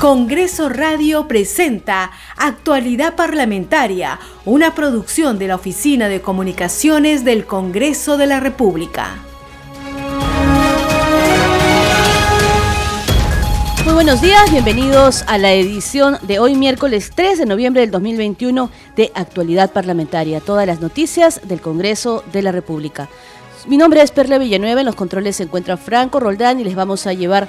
Congreso Radio presenta Actualidad Parlamentaria, una producción de la Oficina de Comunicaciones del Congreso de la República. Muy buenos días, bienvenidos a la edición de hoy miércoles 3 de noviembre del 2021 de Actualidad Parlamentaria, todas las noticias del Congreso de la República. Mi nombre es Perla Villanueva, en los controles se encuentra Franco Roldán y les vamos a llevar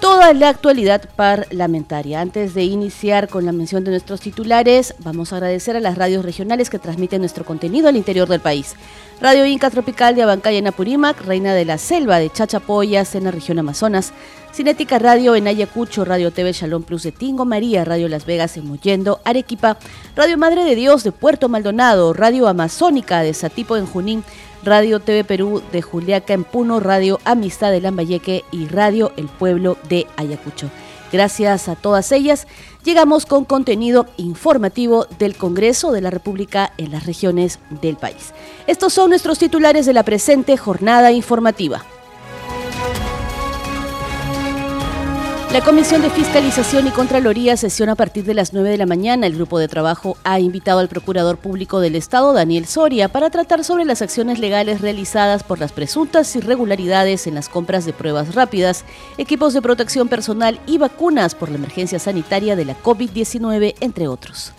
toda la actualidad parlamentaria. Antes de iniciar con la mención de nuestros titulares, vamos a agradecer a las radios regionales que transmiten nuestro contenido al interior del país. Radio Inca Tropical de Abancaya en Apurímac, Reina de la Selva de Chachapoyas en la región Amazonas, Cinética Radio en Ayacucho, Radio TV Shalom Plus de Tingo María, Radio Las Vegas en Mollendo, Arequipa, Radio Madre de Dios de Puerto Maldonado, Radio Amazónica de Satipo en Junín, Radio TV Perú de Juliaca en Puno, Radio Amistad de Lambayeque y Radio El Pueblo de Ayacucho. Gracias a todas ellas, llegamos con contenido informativo del Congreso de la República en las regiones del país. Estos son nuestros titulares de la presente jornada informativa. La Comisión de Fiscalización y Contraloría sesiona a partir de las 9 de la mañana. El grupo de trabajo ha invitado al Procurador Público del Estado, Daniel Soria, para tratar sobre las acciones legales realizadas por las presuntas irregularidades en las compras de pruebas rápidas, equipos de protección personal y vacunas por la emergencia sanitaria de la COVID-19, entre otros.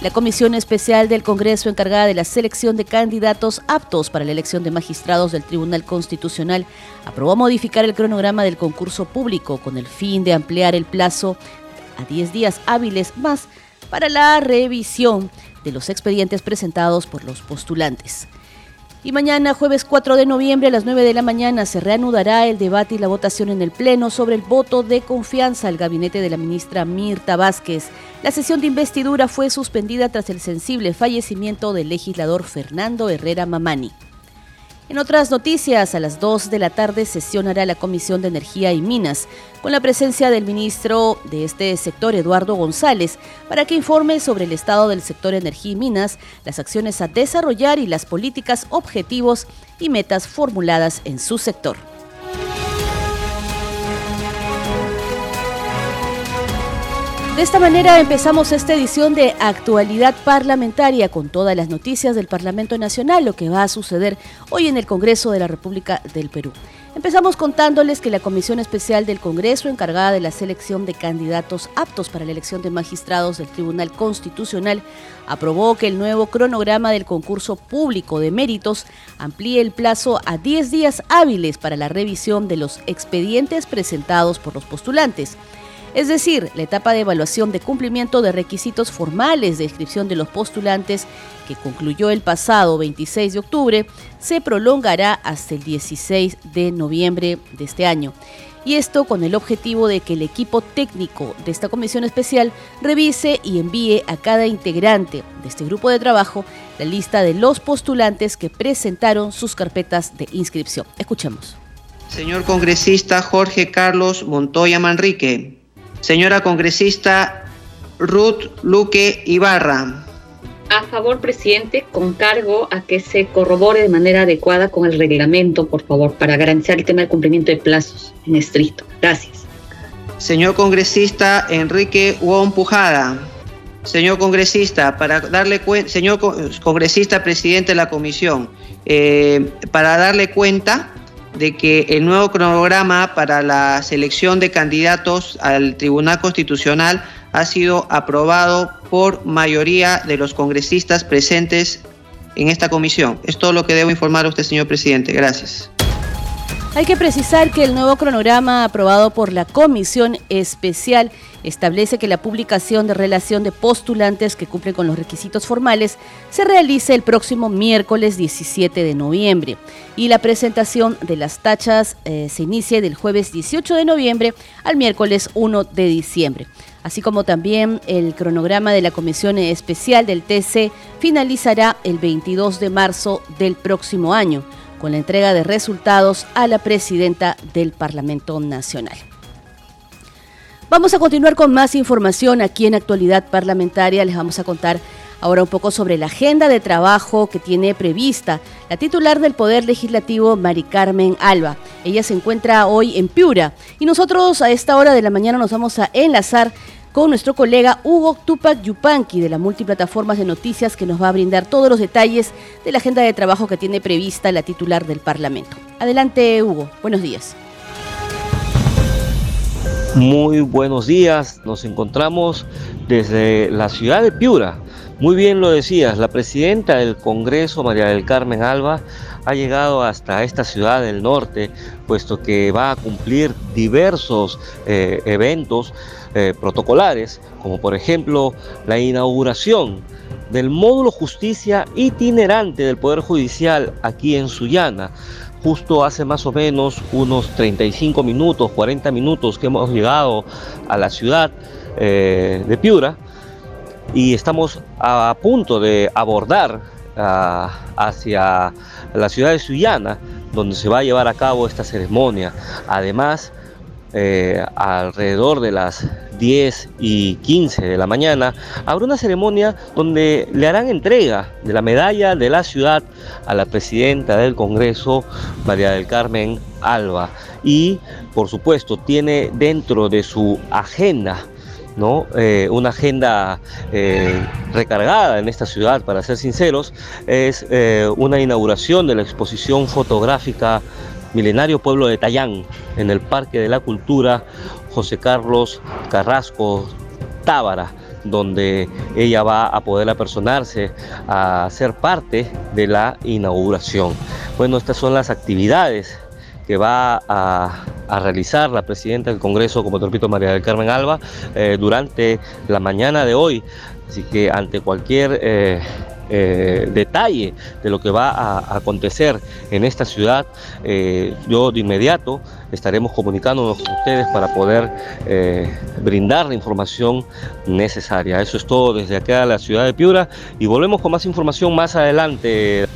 La Comisión Especial del Congreso encargada de la selección de candidatos aptos para la elección de magistrados del Tribunal Constitucional aprobó modificar el cronograma del concurso público con el fin de ampliar el plazo a 10 días hábiles más para la revisión de los expedientes presentados por los postulantes. Y mañana, jueves 4 de noviembre a las 9 de la mañana, se reanudará el debate y la votación en el Pleno sobre el voto de confianza al gabinete de la ministra Mirta Vázquez. La sesión de investidura fue suspendida tras el sensible fallecimiento del legislador Fernando Herrera Mamani. En otras noticias, a las 2 de la tarde sesionará la Comisión de Energía y Minas, con la presencia del ministro de este sector, Eduardo González, para que informe sobre el estado del sector energía y minas, las acciones a desarrollar y las políticas, objetivos y metas formuladas en su sector. De esta manera empezamos esta edición de actualidad parlamentaria con todas las noticias del Parlamento Nacional, lo que va a suceder hoy en el Congreso de la República del Perú. Empezamos contándoles que la Comisión Especial del Congreso, encargada de la selección de candidatos aptos para la elección de magistrados del Tribunal Constitucional, aprobó que el nuevo cronograma del concurso público de méritos amplíe el plazo a 10 días hábiles para la revisión de los expedientes presentados por los postulantes es decir, la etapa de evaluación de cumplimiento de requisitos formales de inscripción de los postulantes, que concluyó el pasado 26 de octubre, se prolongará hasta el 16 de noviembre de este año. Y esto con el objetivo de que el equipo técnico de esta comisión especial revise y envíe a cada integrante de este grupo de trabajo la lista de los postulantes que presentaron sus carpetas de inscripción. Escuchemos. Señor congresista Jorge Carlos Montoya Manrique, Señora congresista Ruth Luque Ibarra. A favor, presidente, con cargo a que se corrobore de manera adecuada con el reglamento, por favor, para garantizar el tema del cumplimiento de plazos en estricto. Gracias. Señor congresista Enrique Wong Pujada. Señor congresista, para darle cuenta, señor congresista presidente de la comisión, eh, para darle cuenta de que el nuevo cronograma para la selección de candidatos al Tribunal Constitucional ha sido aprobado por mayoría de los congresistas presentes en esta comisión. Es todo lo que debo informar a usted, señor presidente. Gracias. Hay que precisar que el nuevo cronograma aprobado por la Comisión Especial establece que la publicación de relación de postulantes que cumplen con los requisitos formales se realice el próximo miércoles 17 de noviembre y la presentación de las tachas eh, se inicie del jueves 18 de noviembre al miércoles 1 de diciembre. Así como también el cronograma de la Comisión Especial del TC finalizará el 22 de marzo del próximo año con la entrega de resultados a la presidenta del Parlamento Nacional. Vamos a continuar con más información aquí en Actualidad Parlamentaria. Les vamos a contar Ahora un poco sobre la agenda de trabajo que tiene prevista la titular del Poder Legislativo, Mari Carmen Alba. Ella se encuentra hoy en Piura y nosotros a esta hora de la mañana nos vamos a enlazar con nuestro colega Hugo Tupac Yupanqui de la multiplataformas de noticias que nos va a brindar todos los detalles de la agenda de trabajo que tiene prevista la titular del Parlamento. Adelante Hugo, buenos días. Muy buenos días, nos encontramos desde la ciudad de Piura. Muy bien lo decías, la presidenta del Congreso, María del Carmen Alba, ha llegado hasta esta ciudad del norte, puesto que va a cumplir diversos eh, eventos eh, protocolares, como por ejemplo la inauguración del módulo justicia itinerante del Poder Judicial aquí en Sullana justo hace más o menos unos 35 minutos, 40 minutos que hemos llegado a la ciudad eh, de Piura y estamos a, punto de abordar ah, hacia la ciudad de Sullana, donde se va a llevar a cabo esta ceremonia. Además, eh, alrededor de las 10 y 15 de la mañana, habrá una ceremonia donde le harán entrega de la medalla de la ciudad a la presidenta del Congreso, María del Carmen Alba. Y, por supuesto, tiene dentro de su agenda ¿no? Eh, una agenda eh, recargada en esta ciudad, para ser sinceros, es una inauguración de la exposición fotográfica milenario pueblo de Tayán, en el Parque de la Cultura José Carlos Carrasco Tábara, donde ella va a poder apersonarse a ser parte de la inauguración. Bueno, estas son las actividades que va a, realizar la presidenta del Congreso, como te repito, María del Carmen Alba, eh, durante la mañana de hoy. Así que ante cualquier eh, eh, detalle de lo que va a acontecer en esta ciudad, eh, yo de inmediato estaremos comunicándonos con ustedes para poder eh, brindar la información necesaria. Eso es todo desde acá a la ciudad de Piura y volvemos con más información más adelante.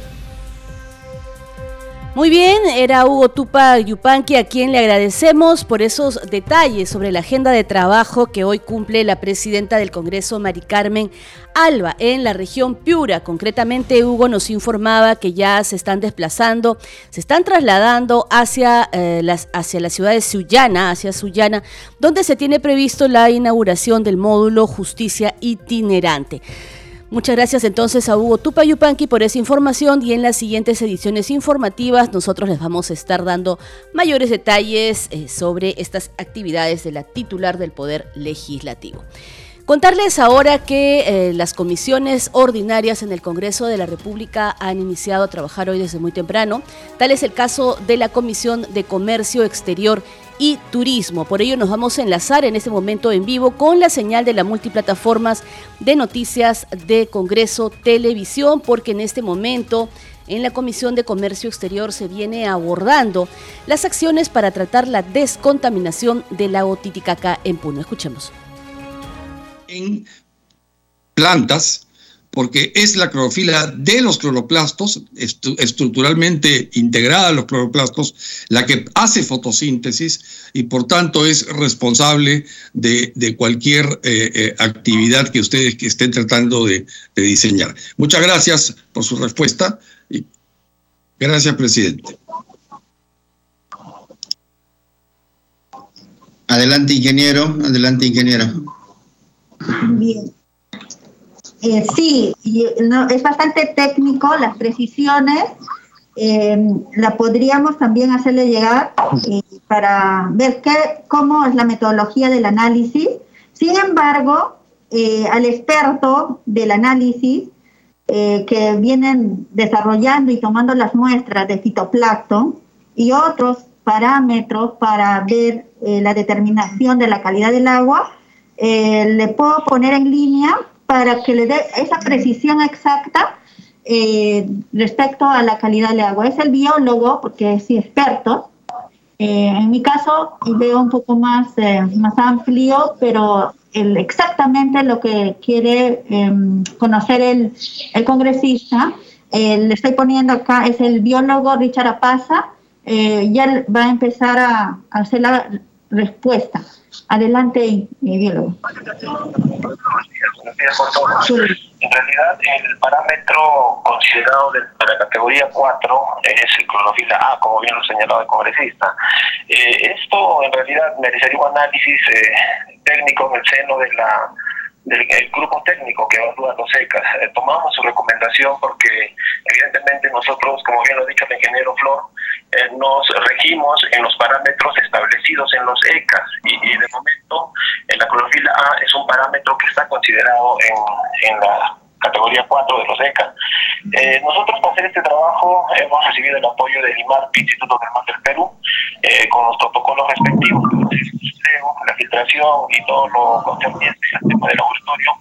Muy bien, era Hugo Tupa Yupanqui a quien le agradecemos por esos detalles sobre la agenda de trabajo que hoy cumple la presidenta del Congreso, Mari Carmen Alba, en la región Piura. Concretamente, Hugo nos informaba que ya se están desplazando, se están trasladando hacia, eh, las, hacia la ciudad de Sullana, hacia Sullana, donde se tiene previsto la inauguración del módulo Justicia Itinerante. Muchas gracias entonces a Hugo Tupayupanqui por esa información y en las siguientes ediciones informativas nosotros les vamos a estar dando mayores detalles eh, sobre estas actividades de la titular del Poder Legislativo. Contarles ahora que eh, las comisiones ordinarias en el Congreso de la República han iniciado a trabajar hoy desde muy temprano. Tal es el caso de la Comisión de Comercio Exterior y Turismo. Por ello nos vamos a enlazar en este momento en vivo con la señal de las multiplataformas de noticias de Congreso Televisión, porque en este momento en la Comisión de Comercio Exterior se viene abordando las acciones para tratar la descontaminación de la Titicaca en Puno. Escuchemos en plantas porque es la clorofila de los cloroplastos, estructuralmente integrada a los cloroplastos, la que hace fotosíntesis y por tanto es responsable de, cualquier eh, eh, actividad que ustedes que estén tratando de, diseñar. Muchas gracias por su respuesta y gracias, presidente. Adelante, ingeniero. Adelante, ingeniero. Bien. Eh, sí, es bastante técnico, las precisiones eh, la podríamos también hacerle llegar eh, para ver qué, cómo es la metodología del análisis. Sin embargo, al experto del análisis que vienen desarrollando y tomando las muestras de fitoplancton y otros parámetros para ver la determinación de la calidad del agua, eh, le puedo poner en línea para que le dé esa precisión exacta eh, respecto a la calidad del agua. Es el biólogo, porque es experto. Eh, en mi caso veo un poco más, más amplio, pero exactamente lo que quiere em, conocer el, el congresista, le estoy poniendo acá, es el biólogo Richard Apaza. ya va a empezar a hacer la, respuesta. Adelante, mi biólogo. Buenos días con todos. En realidad, el parámetro considerado de, la categoría 4 es el clorofila A, como bien lo señalaba el congresista. Eh, esto, en realidad, merecería un análisis eh, técnico en el seno de la del grupo técnico que evalúa los ECAS. Eh, tomamos su recomendación porque evidentemente nosotros, como bien lo ha dicho el ingeniero Flor, eh, nos regimos en los parámetros establecidos en los ECAS y, de momento la clorofila A es un parámetro que está considerado en, en la categoría 4 de los ECA. Eh, nosotros para hacer este trabajo hemos recibido el apoyo del IMARPI, Instituto del Mar del Perú, eh, con los protocolos respectivos, la filtración y todo lo concerniente al tema del laboratorio.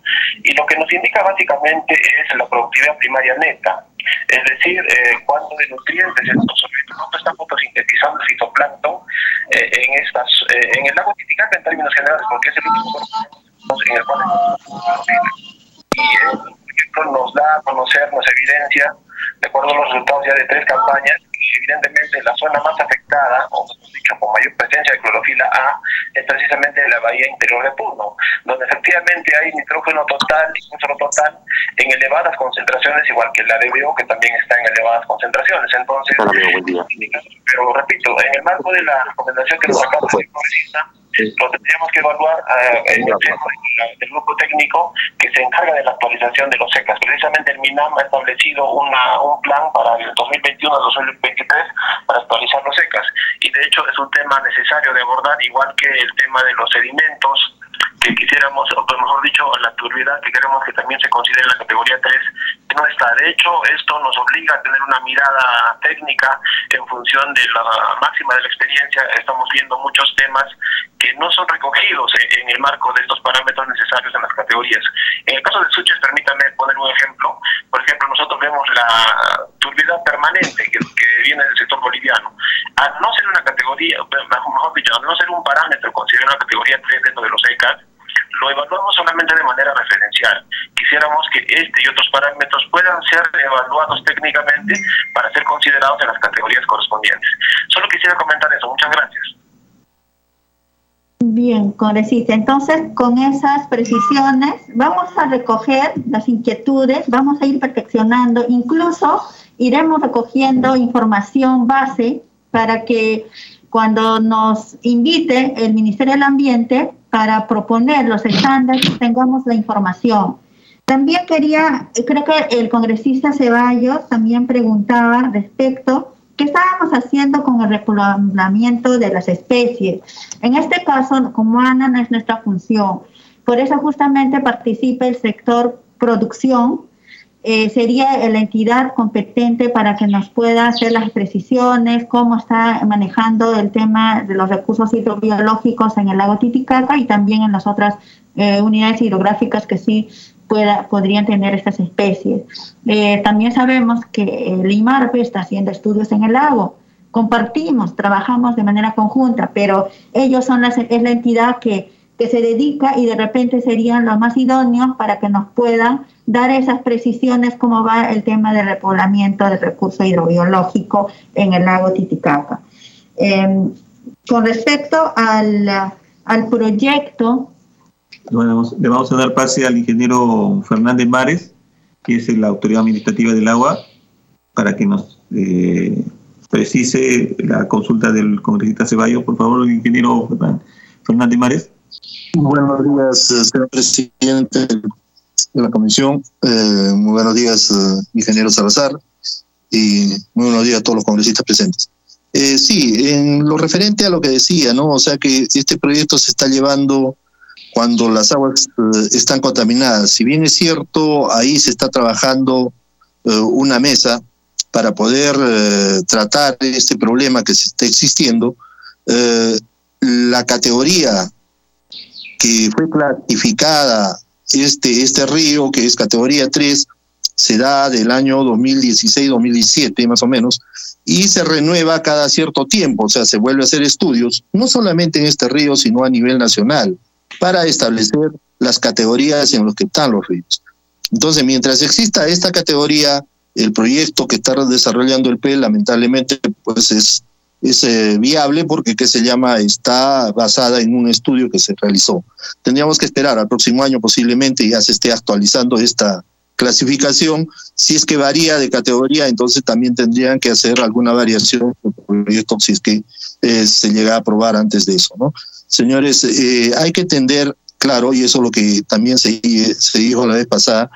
Y lo que nos indica básicamente es la productividad primaria neta. Es decir, eh, cuánto de nutrientes estos sorbetos están fotosintetizando el fitoplancton eh, en, estas, en el lago Titicaca en términos generales, porque es el único en el cual y nos da a conocer, nos evidencia, de acuerdo a los resultados ya de tres campañas, evidentemente la zona más afectada, o dicho, con mayor presencia de clorofila A, es precisamente la bahía interior de Puno, donde efectivamente hay nitrógeno total y nitrógeno total en elevadas concentraciones, igual que la DBO, que también está en elevadas concentraciones. Entonces, pero repito, en el marco de la recomendación que nos acaba de lo tendríamos que evaluar uh, el, el, grupo técnico que se encarga de la actualización de los secas. Precisamente el MINAM ha establecido una, un plan para el 2021 2023 para actualizar los secas. Y de hecho es un tema necesario de abordar, igual que el tema de los sedimentos, que quisiéramos, o mejor dicho, la turbidez que queremos que también se considere en la categoría 3, que no está. De hecho, esto nos obliga a tener una mirada técnica en función de la máxima de la experiencia. Estamos viendo muchos temas que no son recogidos en el marco de estos parámetros necesarios en las categorías. En el caso de Suches, permítame poner un ejemplo. Por ejemplo, nosotros vemos la turbidez permanente que, viene del sector boliviano. Al no ser una categoría, mejor dicho, al no ser un parámetro considerado una categoría 3 dentro de los ECAS, lo evaluamos solamente de manera referencial. Quisiéramos que este y otros parámetros puedan ser evaluados técnicamente para ser considerados en las categorías correspondientes. Solo quisiera comentar eso. Muchas gracias. Bien, congresista. Entonces, con esas precisiones, vamos a recoger las inquietudes, vamos a ir perfeccionando, incluso iremos recogiendo información base para que cuando nos invite el Ministerio del Ambiente para proponer los estándares, tengamos la información. También quería, creo que el congresista Ceballos también preguntaba respecto qué estábamos haciendo con el repoblamiento de las especies. En este caso, como ANA no es nuestra función, por eso justamente participa el sector producción, eh, sería la entidad competente para que nos pueda hacer las precisiones, cómo está manejando el tema de los recursos hidrobiológicos en el lago Titicaca y también en las otras eh, unidades hidrográficas que sí pueda, podrían tener estas especies. Eh, también sabemos que el IMARPE está haciendo estudios en el lago. Compartimos, trabajamos de manera conjunta, pero ellos son las, es la entidad que, que se dedica y de repente serían los más idóneos para que nos puedan dar esas precisiones cómo va el tema de repoblamiento del recurso hidrobiológico en el lago Titicaca. Em, con respecto al, al proyecto... Le vamos a dar pase al ingeniero Fernández Mares, que es la autoridad administrativa del agua, para que nos eh, precise la consulta del congresista Ceballos. Por favor, ingeniero Fernández Mares. Buenos días, señor presidente de la comisión. Eh, muy buenos días, eh, ingeniero Salazar, y muy buenos días a todos los congresistas presentes. Eh, sí, en lo referente a lo que decía, ¿no? O sea que este proyecto se está llevando cuando las aguas están contaminadas. Si bien es cierto, ahí se está trabajando una mesa para poder tratar este problema que se está existiendo, la categoría que fue clasificada este, este río, que es categoría 3, se da del año 2016-2017 más o menos, y se renueva cada cierto tiempo, o sea, se vuelve a hacer estudios, no solamente en este río, sino a nivel nacional, para establecer las categorías en las que están los ríos. Entonces, mientras exista esta categoría, el proyecto que está desarrollando el PE, lamentablemente, pues es es eh, viable porque, ¿qué se llama? Está basada en un estudio que se realizó. Tendríamos que esperar al próximo año posiblemente ya se esté actualizando esta clasificación. Si es que varía de categoría, entonces también tendrían que hacer alguna variación si es que eh, se llega a aprobar antes de eso, ¿no? Señores, eh, hay que entender, claro, y eso es lo que también se, se dijo la vez pasada,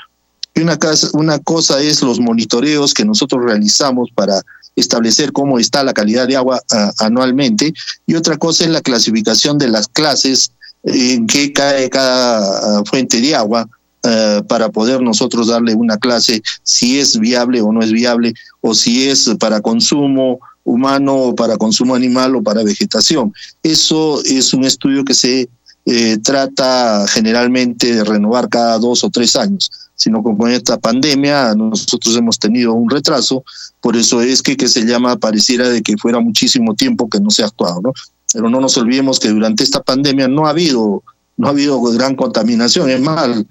que una, una cosa es los monitoreos que nosotros realizamos para establecer cómo está la calidad de agua anualmente y otra cosa es la clasificación de las clases en que cae cada fuente de agua eh, para poder nosotros darle una clase si es viable o no es viable o si es para consumo humano o para consumo animal o para vegetación. Eso es un estudio que se eh, trata generalmente de renovar cada dos o tres años, sino que con esta pandemia nosotros hemos tenido un retraso, por eso es que, se llama, pareciera de que fuera muchísimo tiempo que no se ha actuado, ¿no? Pero no nos olvidemos que durante esta pandemia no ha habido, no ha habido gran contaminación, es más,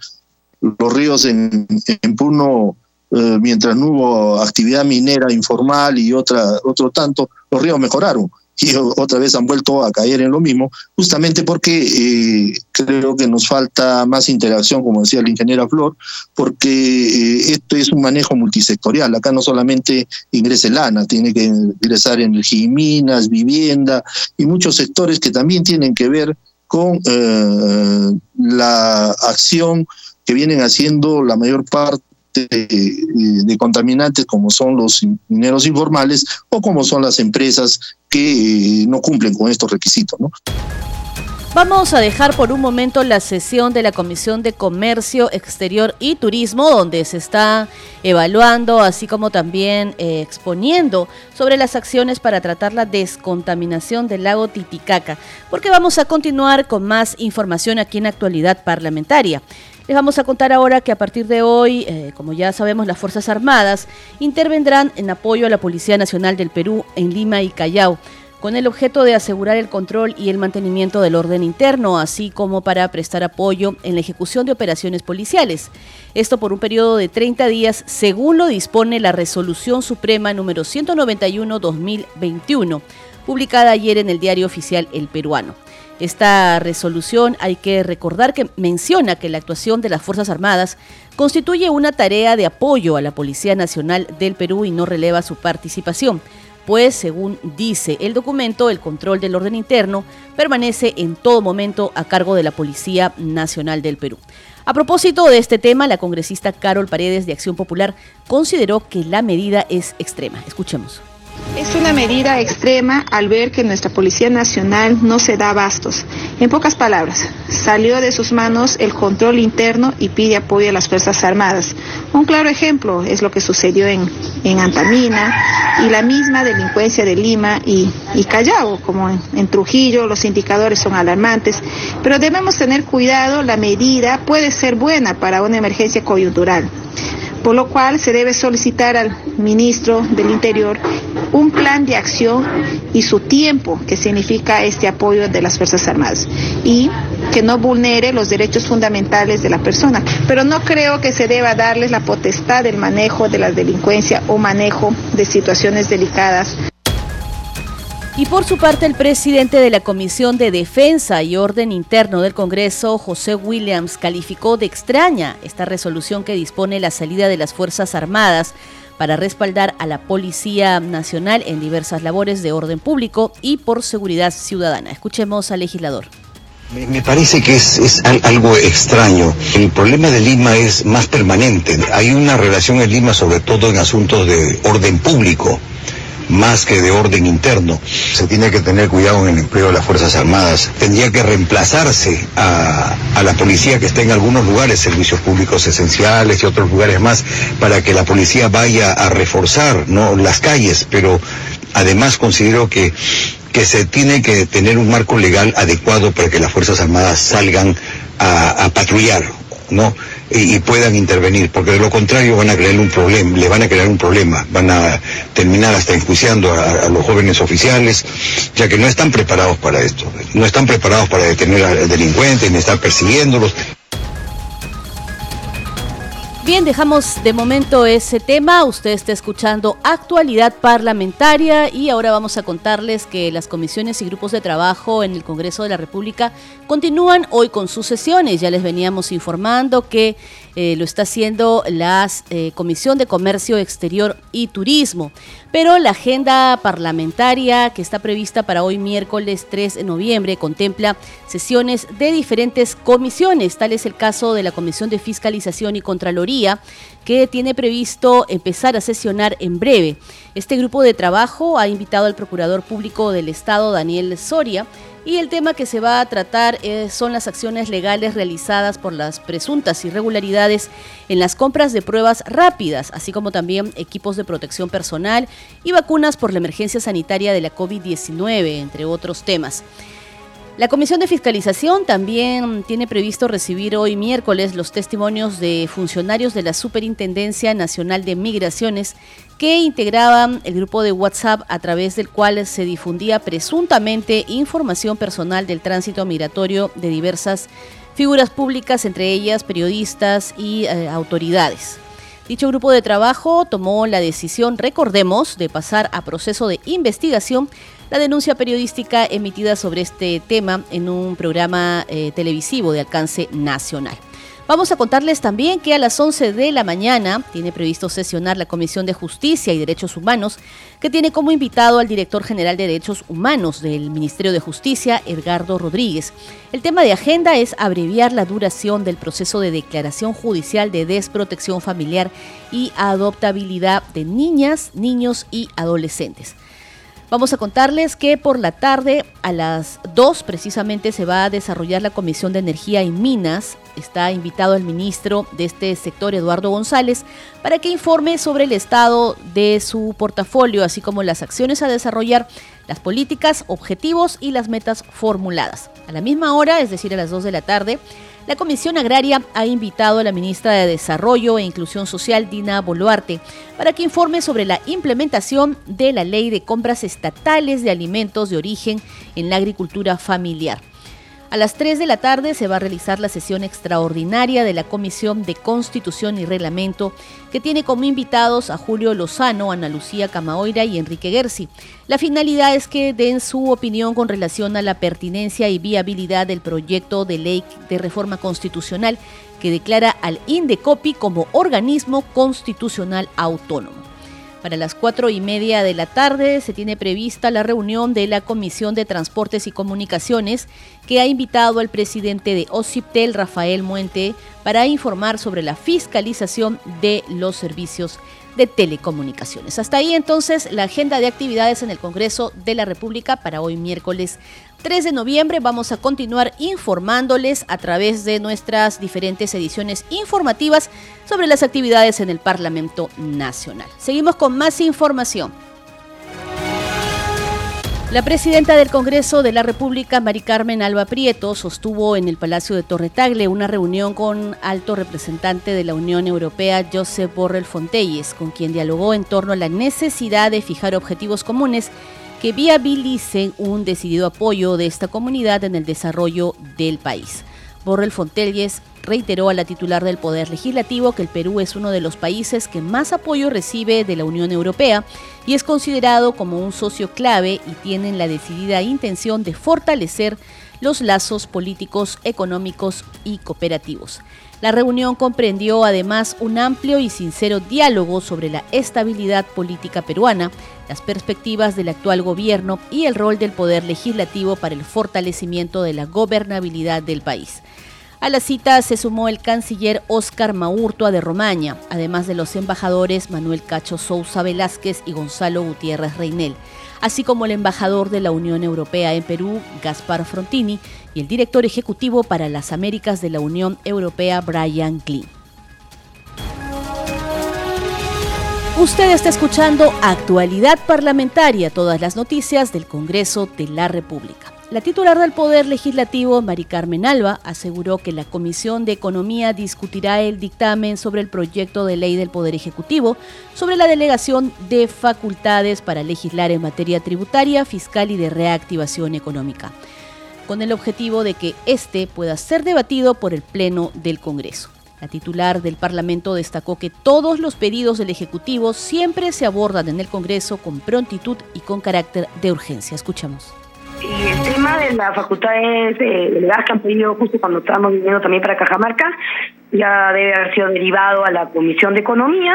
los ríos en, en Puno eh, mientras no hubo actividad minera informal y otra, otro tanto, los ríos mejoraron y otra vez han vuelto a caer en lo mismo, justamente porque eh, creo que nos falta más interacción, como decía la ingeniera Flor, porque eh, esto es un manejo multisectorial. Acá no solamente ingresa el ANA, tiene que ingresar energía y minas, vivienda y muchos sectores que también tienen que ver con la acción que vienen haciendo la mayor parte de, contaminantes como son los mineros informales o como son las empresas que eh, no cumplen con estos requisitos. Vamos a dejar por un momento la sesión de la Comisión de Comercio Exterior y Turismo, donde se está evaluando, así como también eh, exponiendo sobre las acciones para tratar la descontaminación del lago Titicaca, porque vamos a continuar con más información aquí en Actualidad Parlamentaria. Les vamos a contar ahora que a partir de hoy, eh, como ya sabemos, las Fuerzas Armadas intervendrán en apoyo a la Policía Nacional del Perú en Lima y Callao con el objeto de asegurar el control y el mantenimiento del orden interno, así como para prestar apoyo en la ejecución de operaciones policiales. Esto por un periodo de 30 días, según lo dispone la Resolución Suprema número 191-2021, publicada ayer en el diario oficial El Peruano. Esta resolución hay que recordar que menciona que la actuación de las Fuerzas Armadas constituye una tarea de apoyo a la Policía Nacional del Perú y no releva su participación, pues según dice el documento, el control del orden interno permanece en todo momento a cargo de la Policía Nacional del Perú. A propósito de este tema, la congresista Carol Paredes de Acción Popular consideró que la medida es extrema. Escuchemos. Es una medida extrema al ver que nuestra Policía Nacional no se da bastos. En pocas palabras, salió de sus manos el control interno y pide apoyo a las Fuerzas Armadas. Un claro ejemplo es lo que sucedió en, en Antamina y la misma delincuencia de Lima y, Callao, como en, en Trujillo, los indicadores son alarmantes, pero debemos tener cuidado, la medida puede ser buena para una emergencia coyuntural por lo cual se debe solicitar al ministro del Interior un plan de acción y su tiempo que significa este apoyo de las Fuerzas Armadas y que no vulnere los derechos fundamentales de la persona. Pero no creo que se deba darles la potestad del manejo de la delincuencia o manejo de situaciones delicadas. Y por su parte, el presidente de la Comisión de Defensa y Orden Interno del Congreso, José Williams, calificó de extraña esta resolución que dispone la salida de las Fuerzas Armadas para respaldar a la Policía Nacional en diversas labores de orden público y por seguridad ciudadana. Escuchemos al legislador. Me, parece que es, algo extraño. El problema de Lima es más permanente. Hay una relación en Lima sobre todo en asuntos de orden público más que de orden interno. Se tiene que tener cuidado en el empleo de las Fuerzas Armadas. Tendría que reemplazarse a, la policía que está en algunos lugares, servicios públicos esenciales y otros lugares más, para que la policía vaya a reforzar ¿no? las calles, pero además considero que que se tiene que tener un marco legal adecuado para que las Fuerzas Armadas salgan a, a patrullar, ¿no? Y, puedan intervenir, porque de lo contrario van a crear un problema, le van a crear un problema, van a terminar hasta enjuiciando a, los jóvenes oficiales, ya que no están preparados para esto, no están preparados para detener al delincuente, ni estar persiguiéndolos. Bien, dejamos de momento ese tema. Usted está escuchando actualidad parlamentaria y ahora vamos a contarles que las comisiones y grupos de trabajo en el Congreso de la República continúan hoy con sus sesiones. Ya les veníamos informando que eh, lo está haciendo la eh, Comisión de Comercio Exterior y Turismo. Pero la agenda parlamentaria que está prevista para hoy miércoles 3 de noviembre contempla sesiones de diferentes comisiones. Tal es el caso de la Comisión de Fiscalización y Contraloría, que tiene previsto empezar a sesionar en breve. Este grupo de trabajo ha invitado al Procurador Público del Estado, Daniel Soria, y el tema que se va a tratar eh, son las acciones legales realizadas por las presuntas irregularidades en las compras de pruebas rápidas, así como también equipos de protección personal y vacunas por la emergencia sanitaria de la COVID-19, entre otros temas. La Comisión de Fiscalización también tiene previsto recibir hoy miércoles los testimonios de funcionarios de la Superintendencia Nacional de Migraciones que integraban el grupo de WhatsApp a través del cual se difundía presuntamente información personal del tránsito migratorio de diversas figuras públicas, entre ellas periodistas y eh, autoridades. Dicho grupo de trabajo tomó la decisión, recordemos, de pasar a proceso de investigación la denuncia periodística emitida sobre este tema en un programa eh, televisivo de alcance nacional. Vamos a contarles también que a las 11 de la mañana tiene previsto sesionar la Comisión de Justicia y Derechos Humanos, que tiene como invitado al director general de Derechos Humanos del Ministerio de Justicia, Edgardo Rodríguez. El tema de agenda es abreviar la duración del proceso de declaración judicial de desprotección familiar y adoptabilidad de niñas, niños y adolescentes. Vamos a contarles que por la tarde a las 2 precisamente se va a desarrollar la Comisión de Energía y Minas. Está invitado el ministro de este sector, Eduardo González, para que informe sobre el estado de su portafolio, así como las acciones a desarrollar, las políticas, objetivos y las metas formuladas. A la misma hora, es decir, a las 2 de la tarde, la Comisión Agraria ha invitado a la ministra de Desarrollo e Inclusión Social, Dina Boluarte, para que informe sobre la implementación de la ley de compras estatales de alimentos de origen en la agricultura familiar. A las 3 de la tarde se va a realizar la sesión extraordinaria de la Comisión de Constitución y Reglamento, que tiene como invitados a Julio Lozano, Ana Lucía Camaoira y Enrique Gersi. La finalidad es que den su opinión con relación a la pertinencia y viabilidad del proyecto de ley de reforma constitucional que declara al INDECOPI como organismo constitucional autónomo. Para las cuatro y media de la tarde se tiene prevista la reunión de la Comisión de Transportes y Comunicaciones que ha invitado al presidente de OCIPTEL, Rafael Muente, para informar sobre la fiscalización de los servicios de telecomunicaciones. Hasta ahí entonces la agenda de actividades en el Congreso de la República para hoy miércoles 3 de noviembre. Vamos a continuar informándoles a través de nuestras diferentes ediciones informativas sobre las actividades en el Parlamento Nacional. Seguimos con más información. La presidenta del Congreso de la República, Mari Carmen Alba Prieto, sostuvo en el Palacio de Torre Tagle una reunión con alto representante de la Unión Europea, Josep Borrell Fontelles, con quien dialogó en torno a la necesidad de fijar objetivos comunes que viabilicen un decidido apoyo de esta comunidad en el desarrollo del país. Borrell Fontelles reiteró a la titular del Poder Legislativo que el Perú es uno de los países que más apoyo recibe de la Unión Europea y es considerado como un socio clave y tienen la decidida intención de fortalecer los lazos políticos, económicos y cooperativos. La reunión comprendió además un amplio y sincero diálogo sobre la estabilidad política peruana, las perspectivas del actual gobierno y el rol del poder legislativo para el fortalecimiento de la gobernabilidad del país. A la cita se sumó el canciller Óscar Maurtua de Romaña, además de los embajadores Manuel Cacho Sousa Velázquez y Gonzalo Gutiérrez Reinel, así como el embajador de la Unión Europea en Perú, Gaspar Frontini, y el director ejecutivo para las Américas de la Unión Europea, Brian Glynn. Usted está escuchando Actualidad Parlamentaria, todas las noticias del Congreso de la República. La titular del Poder Legislativo, Mari Carmen Alba, aseguró que la Comisión de Economía discutirá el dictamen sobre el proyecto de ley del Poder Ejecutivo sobre la delegación de facultades para legislar en materia tributaria, fiscal y de reactivación económica, con el objetivo de que éste pueda ser debatido por el Pleno del Congreso. La titular del Parlamento destacó que todos los pedidos del Ejecutivo siempre se abordan en el Congreso con prontitud y con carácter de urgencia. Escuchamos. Y el tema de las facultades delegadas que han pedido justo cuando estábamos viniendo también para Cajamarca, ya debe haber sido derivado a la Comisión de Economía,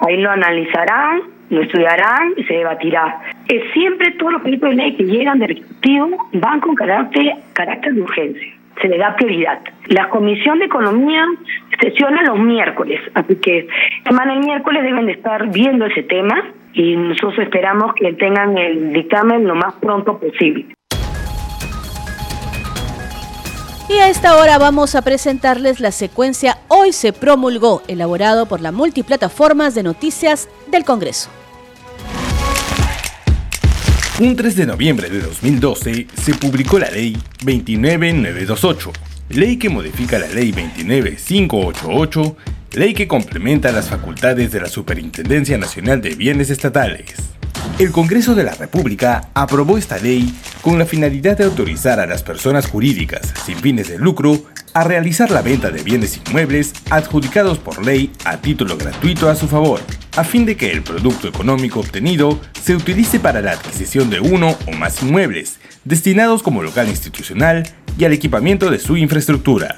ahí lo analizarán, lo estudiarán y se debatirá. Es siempre todos los proyectos de ley que llegan del Ejecutivo van con carácter, carácter de urgencia, se le da prioridad. La Comisión de Economía sesiona los miércoles, así que semana el miércoles deben de estar viendo ese tema y nosotros esperamos que tengan el dictamen lo más pronto posible. Y a esta hora vamos a presentarles la secuencia Hoy se promulgó, elaborado por la multiplataformas de noticias del Congreso. Un 3 de noviembre de 2012 se publicó la Ley 29928, ley que modifica la Ley 29588, ley que complementa las facultades de la Superintendencia Nacional de Bienes Estatales. El Congreso de la República aprobó esta ley con la finalidad de autorizar a las personas jurídicas sin fines de lucro a realizar la venta de bienes inmuebles adjudicados por ley a título gratuito a su favor, a fin de que el producto económico obtenido se utilice para la adquisición de uno o más inmuebles, destinados como local institucional y al equipamiento de su infraestructura.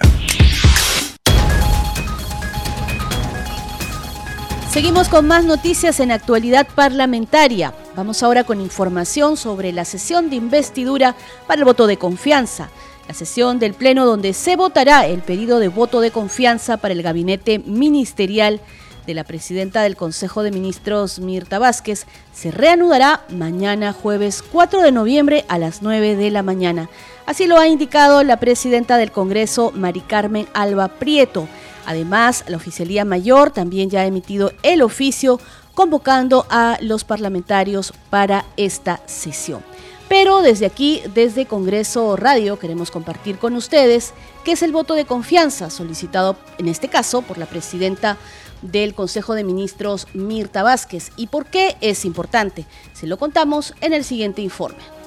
Seguimos con más noticias en actualidad parlamentaria. Vamos ahora con información sobre la sesión de investidura para el voto de confianza. La sesión del Pleno donde se votará el pedido de voto de confianza para el gabinete ministerial de la presidenta del Consejo de Ministros, Mirta Vázquez, se reanudará mañana jueves 4 de noviembre a las 9 de la mañana. Así lo ha indicado la presidenta del Congreso, Mari Carmen Alba Prieto. Además, la Oficialía Mayor también ya ha emitido el oficio convocando a los parlamentarios para esta sesión. Pero desde aquí, desde Congreso Radio, queremos compartir con ustedes qué es el voto de confianza solicitado, en este caso, por la presidenta del Consejo de Ministros, Mirta Vázquez, y por qué es importante. Se lo contamos en el siguiente informe.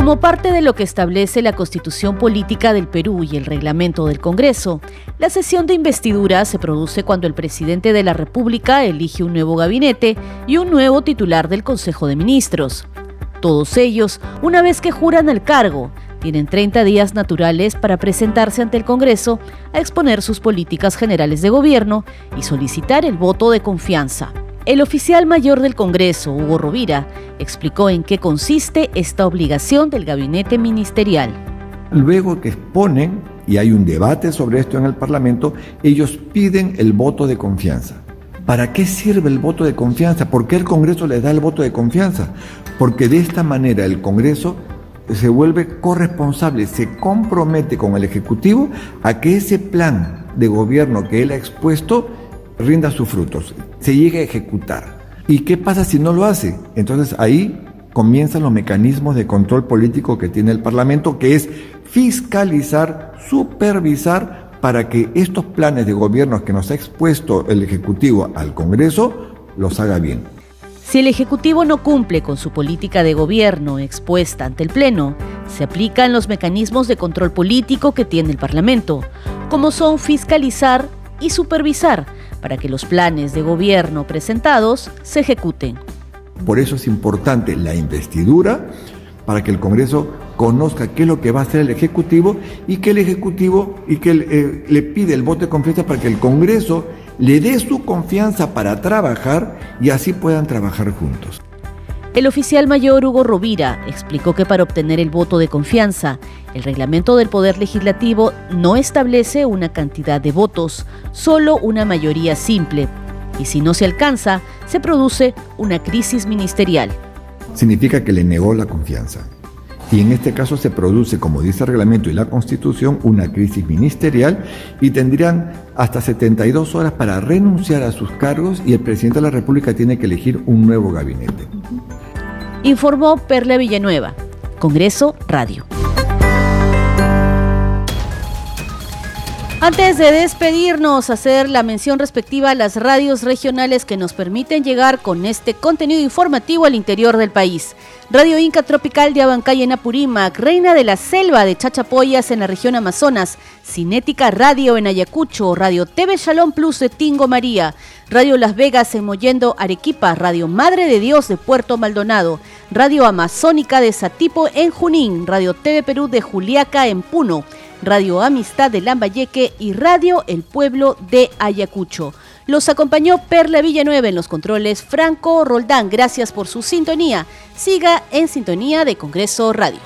Como parte de lo que establece la Constitución Política del Perú y el reglamento del Congreso, la sesión de investidura se produce cuando el presidente de la República elige un nuevo gabinete y un nuevo titular del Consejo de Ministros. Todos ellos, una vez que juran el cargo, tienen 30 días naturales para presentarse ante el Congreso a exponer sus políticas generales de gobierno y solicitar el voto de confianza. El oficial mayor del Congreso, Hugo Rovira, explicó en qué consiste esta obligación del gabinete ministerial. Luego que exponen, y hay un debate sobre esto en el Parlamento, ellos piden el voto de confianza. ¿Para qué sirve el voto de confianza? ¿Por qué el Congreso les da el voto de confianza? Porque de esta manera el Congreso se vuelve corresponsable, se compromete con el Ejecutivo a que ese plan de gobierno que él ha expuesto rinda sus frutos, se llegue a ejecutar. ¿Y qué pasa si no lo hace? Entonces ahí comienzan los mecanismos de control político que tiene el Parlamento, que es fiscalizar, supervisar para que estos planes de gobierno que nos ha expuesto el Ejecutivo al Congreso los haga bien. Si el Ejecutivo no cumple con su política de gobierno expuesta ante el Pleno, se aplican los mecanismos de control político que tiene el Parlamento, como son fiscalizar y supervisar para que los planes de gobierno presentados se ejecuten. Por eso es importante la investidura para que el Congreso conozca qué es lo que va a hacer el Ejecutivo y que el Ejecutivo y que eh, le pide el voto de confianza para que el Congreso le dé su confianza para trabajar y así puedan trabajar juntos. El oficial mayor Hugo Rovira explicó que para obtener el voto de confianza, el reglamento del Poder Legislativo no establece una cantidad de votos, solo una mayoría simple, y si no se alcanza, se produce una crisis ministerial. Significa que le negó la confianza. Y en este caso se produce, como dice el reglamento y la constitución, una crisis ministerial y tendrían hasta 72 horas para renunciar a sus cargos y el presidente de la República tiene que elegir un nuevo gabinete informó Perla Villanueva, Congreso Radio. Antes de despedirnos, hacer la mención respectiva a las radios regionales que nos permiten llegar con este contenido informativo al interior del país. Radio Inca Tropical de Abancay en Apurímac, Reina de la Selva de Chachapoyas en la región Amazonas, Cinética Radio en Ayacucho, Radio TV Shalom Plus de Tingo María, Radio Las Vegas en Mollendo Arequipa, Radio Madre de Dios de Puerto Maldonado, Radio Amazónica de Satipo en Junín, Radio TV Perú de Juliaca en Puno, Radio Amistad de Lambayeque y Radio El Pueblo de Ayacucho. Los acompañó Perla Villanueva en los controles, Franco Roldán. Gracias por su sintonía. Siga en sintonía de Congreso Radio.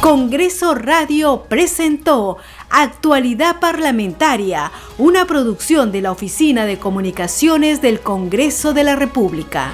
Congreso Radio presentó Actualidad Parlamentaria, una producción de la Oficina de Comunicaciones del Congreso de la República.